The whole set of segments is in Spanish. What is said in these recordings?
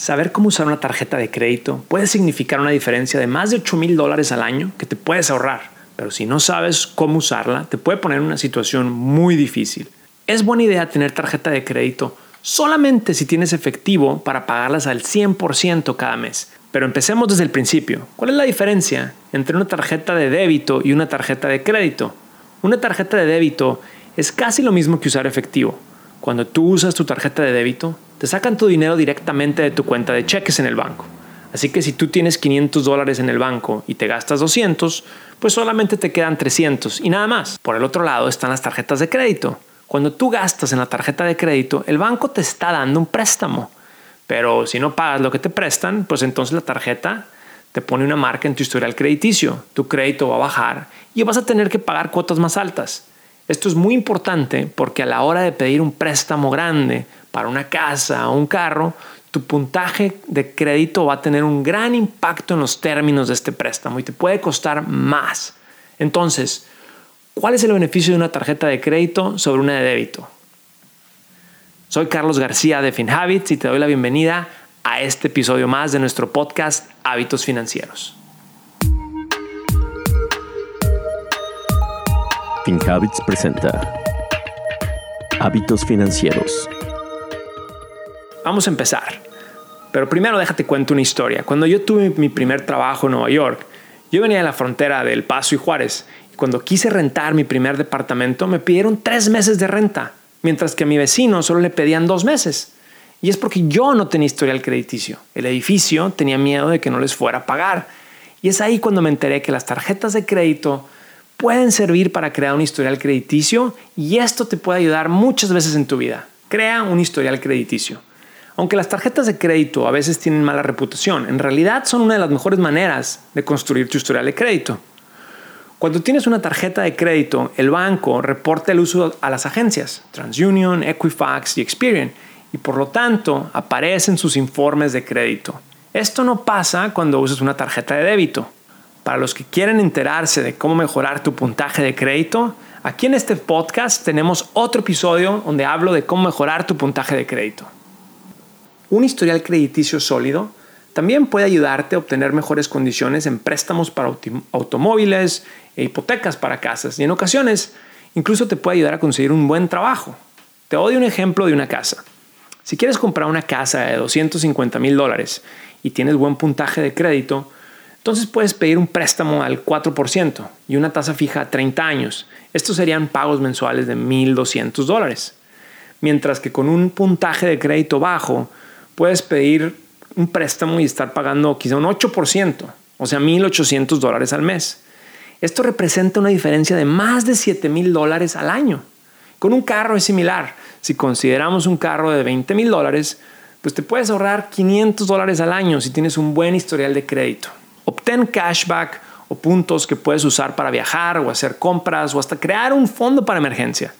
Saber cómo usar una tarjeta de crédito puede significar una diferencia de más de 8 mil dólares al año que te puedes ahorrar, pero si no sabes cómo usarla, te puede poner en una situación muy difícil. Es buena idea tener tarjeta de crédito solamente si tienes efectivo para pagarlas al 100% cada mes. Pero empecemos desde el principio. ¿Cuál es la diferencia entre una tarjeta de débito y una tarjeta de crédito? Una tarjeta de débito es casi lo mismo que usar efectivo. Cuando tú usas tu tarjeta de débito, te sacan tu dinero directamente de tu cuenta de cheques en el banco. Así que si tú tienes 500 dólares en el banco y te gastas 200, pues solamente te quedan 300 y nada más. Por el otro lado están las tarjetas de crédito. Cuando tú gastas en la tarjeta de crédito, el banco te está dando un préstamo. Pero si no pagas lo que te prestan, pues entonces la tarjeta te pone una marca en tu historial crediticio. Tu crédito va a bajar y vas a tener que pagar cuotas más altas. Esto es muy importante porque a la hora de pedir un préstamo grande para una casa o un carro, tu puntaje de crédito va a tener un gran impacto en los términos de este préstamo y te puede costar más. Entonces, ¿cuál es el beneficio de una tarjeta de crédito sobre una de débito? Soy Carlos García de FinHabits y te doy la bienvenida a este episodio más de nuestro podcast Hábitos Financieros. FinHabits presenta Hábitos Financieros. Vamos a empezar. Pero primero déjate cuento una historia. Cuando yo tuve mi primer trabajo en Nueva York, yo venía de la frontera del Paso y Juárez. Cuando quise rentar mi primer departamento, me pidieron tres meses de renta, mientras que a mi vecino solo le pedían dos meses. Y es porque yo no tenía historial crediticio. El edificio tenía miedo de que no les fuera a pagar. Y es ahí cuando me enteré que las tarjetas de crédito pueden servir para crear un historial crediticio y esto te puede ayudar muchas veces en tu vida. Crea un historial crediticio. Aunque las tarjetas de crédito a veces tienen mala reputación, en realidad son una de las mejores maneras de construir tu historial de crédito. Cuando tienes una tarjeta de crédito, el banco reporta el uso a las agencias, TransUnion, Equifax y Experian, y por lo tanto aparecen sus informes de crédito. Esto no pasa cuando usas una tarjeta de débito. Para los que quieren enterarse de cómo mejorar tu puntaje de crédito, aquí en este podcast tenemos otro episodio donde hablo de cómo mejorar tu puntaje de crédito. Un historial crediticio sólido también puede ayudarte a obtener mejores condiciones en préstamos para automóviles e hipotecas para casas y en ocasiones incluso te puede ayudar a conseguir un buen trabajo. Te doy un ejemplo de una casa. Si quieres comprar una casa de 250 mil dólares y tienes buen puntaje de crédito, entonces puedes pedir un préstamo al 4% y una tasa fija a 30 años. Estos serían pagos mensuales de 1.200 dólares. Mientras que con un puntaje de crédito bajo, puedes pedir un préstamo y estar pagando quizá un 8%, o sea, 1.800 dólares al mes. Esto representa una diferencia de más de 7.000 dólares al año. Con un carro es similar. Si consideramos un carro de 20.000 dólares, pues te puedes ahorrar 500 dólares al año si tienes un buen historial de crédito. Obtén cashback o puntos que puedes usar para viajar o hacer compras o hasta crear un fondo para emergencia.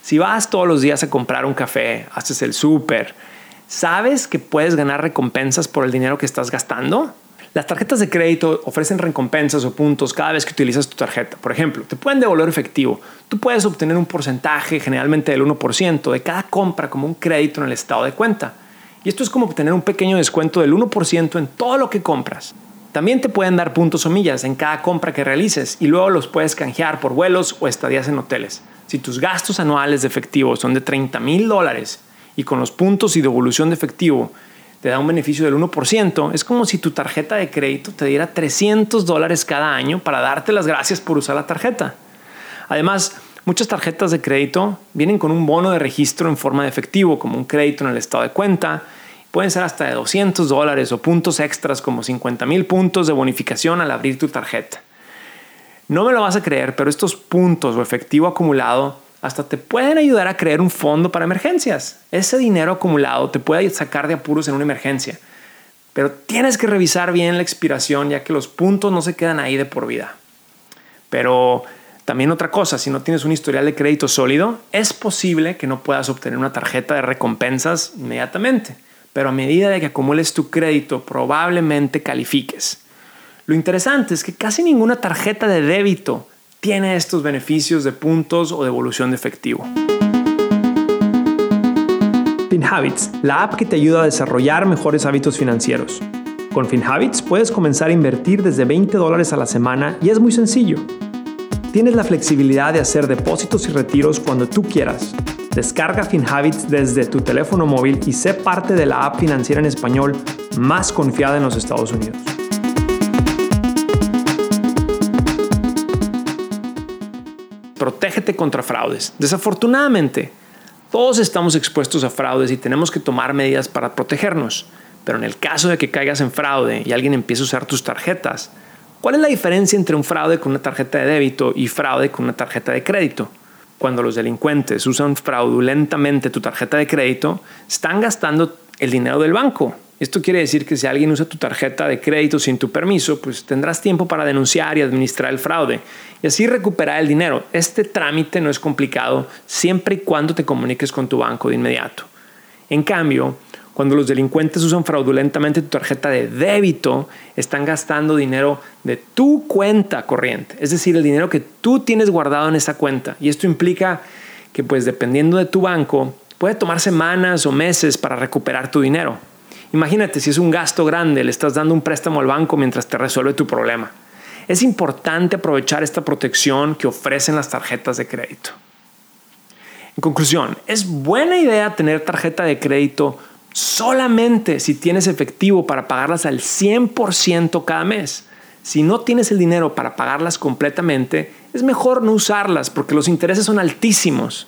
Si vas todos los días a comprar un café, haces el súper, ¿sabes que puedes ganar recompensas por el dinero que estás gastando? Las tarjetas de crédito ofrecen recompensas o puntos cada vez que utilizas tu tarjeta. Por ejemplo, te pueden devolver efectivo. Tú puedes obtener un porcentaje, generalmente del 1%, de cada compra como un crédito en el estado de cuenta. Y esto es como obtener un pequeño descuento del 1% en todo lo que compras. También te pueden dar puntos o millas en cada compra que realices y luego los puedes canjear por vuelos o estadías en hoteles. Si tus gastos anuales de efectivo son de 30 mil dólares y con los puntos y devolución de efectivo te da un beneficio del 1%, es como si tu tarjeta de crédito te diera 300 dólares cada año para darte las gracias por usar la tarjeta. Además, muchas tarjetas de crédito vienen con un bono de registro en forma de efectivo, como un crédito en el estado de cuenta, Pueden ser hasta de 200 dólares o puntos extras como 50 mil puntos de bonificación al abrir tu tarjeta. No me lo vas a creer, pero estos puntos o efectivo acumulado hasta te pueden ayudar a crear un fondo para emergencias. Ese dinero acumulado te puede sacar de apuros en una emergencia. Pero tienes que revisar bien la expiración ya que los puntos no se quedan ahí de por vida. Pero también otra cosa, si no tienes un historial de crédito sólido, es posible que no puedas obtener una tarjeta de recompensas inmediatamente pero a medida de que acumules tu crédito probablemente califiques. Lo interesante es que casi ninguna tarjeta de débito tiene estos beneficios de puntos o devolución de efectivo. FinHabits, la app que te ayuda a desarrollar mejores hábitos financieros. Con FinHabits puedes comenzar a invertir desde 20 dólares a la semana y es muy sencillo. Tienes la flexibilidad de hacer depósitos y retiros cuando tú quieras. Descarga FinHabits desde tu teléfono móvil y sé parte de la app financiera en español más confiada en los Estados Unidos. Protégete contra fraudes. Desafortunadamente, todos estamos expuestos a fraudes y tenemos que tomar medidas para protegernos. Pero en el caso de que caigas en fraude y alguien empiece a usar tus tarjetas, ¿cuál es la diferencia entre un fraude con una tarjeta de débito y fraude con una tarjeta de crédito? Cuando los delincuentes usan fraudulentamente tu tarjeta de crédito, están gastando el dinero del banco. Esto quiere decir que si alguien usa tu tarjeta de crédito sin tu permiso, pues tendrás tiempo para denunciar y administrar el fraude y así recuperar el dinero. Este trámite no es complicado siempre y cuando te comuniques con tu banco de inmediato. En cambio, cuando los delincuentes usan fraudulentamente tu tarjeta de débito, están gastando dinero de tu cuenta corriente, es decir, el dinero que tú tienes guardado en esa cuenta. Y esto implica que pues dependiendo de tu banco, puede tomar semanas o meses para recuperar tu dinero. Imagínate si es un gasto grande, le estás dando un préstamo al banco mientras te resuelve tu problema. Es importante aprovechar esta protección que ofrecen las tarjetas de crédito. En conclusión, es buena idea tener tarjeta de crédito solamente si tienes efectivo para pagarlas al 100% cada mes. Si no tienes el dinero para pagarlas completamente, es mejor no usarlas porque los intereses son altísimos.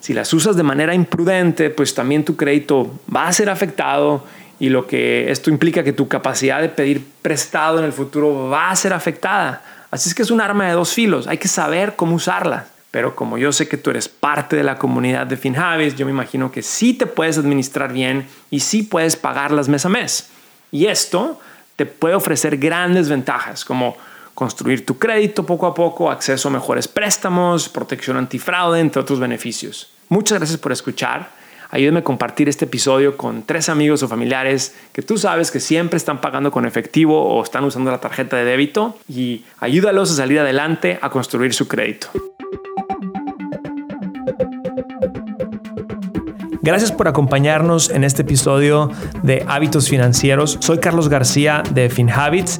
Si las usas de manera imprudente, pues también tu crédito va a ser afectado y lo que esto implica que tu capacidad de pedir prestado en el futuro va a ser afectada. Así es que es un arma de dos filos, hay que saber cómo usarla. Pero como yo sé que tú eres parte de la comunidad de FinHavis, yo me imagino que sí te puedes administrar bien y sí puedes pagarlas mes a mes. Y esto te puede ofrecer grandes ventajas como construir tu crédito poco a poco, acceso a mejores préstamos, protección antifraude, entre otros beneficios. Muchas gracias por escuchar. Ayúdame a compartir este episodio con tres amigos o familiares que tú sabes que siempre están pagando con efectivo o están usando la tarjeta de débito y ayúdalos a salir adelante a construir su crédito. Gracias por acompañarnos en este episodio de Hábitos Financieros. Soy Carlos García de FinHabits.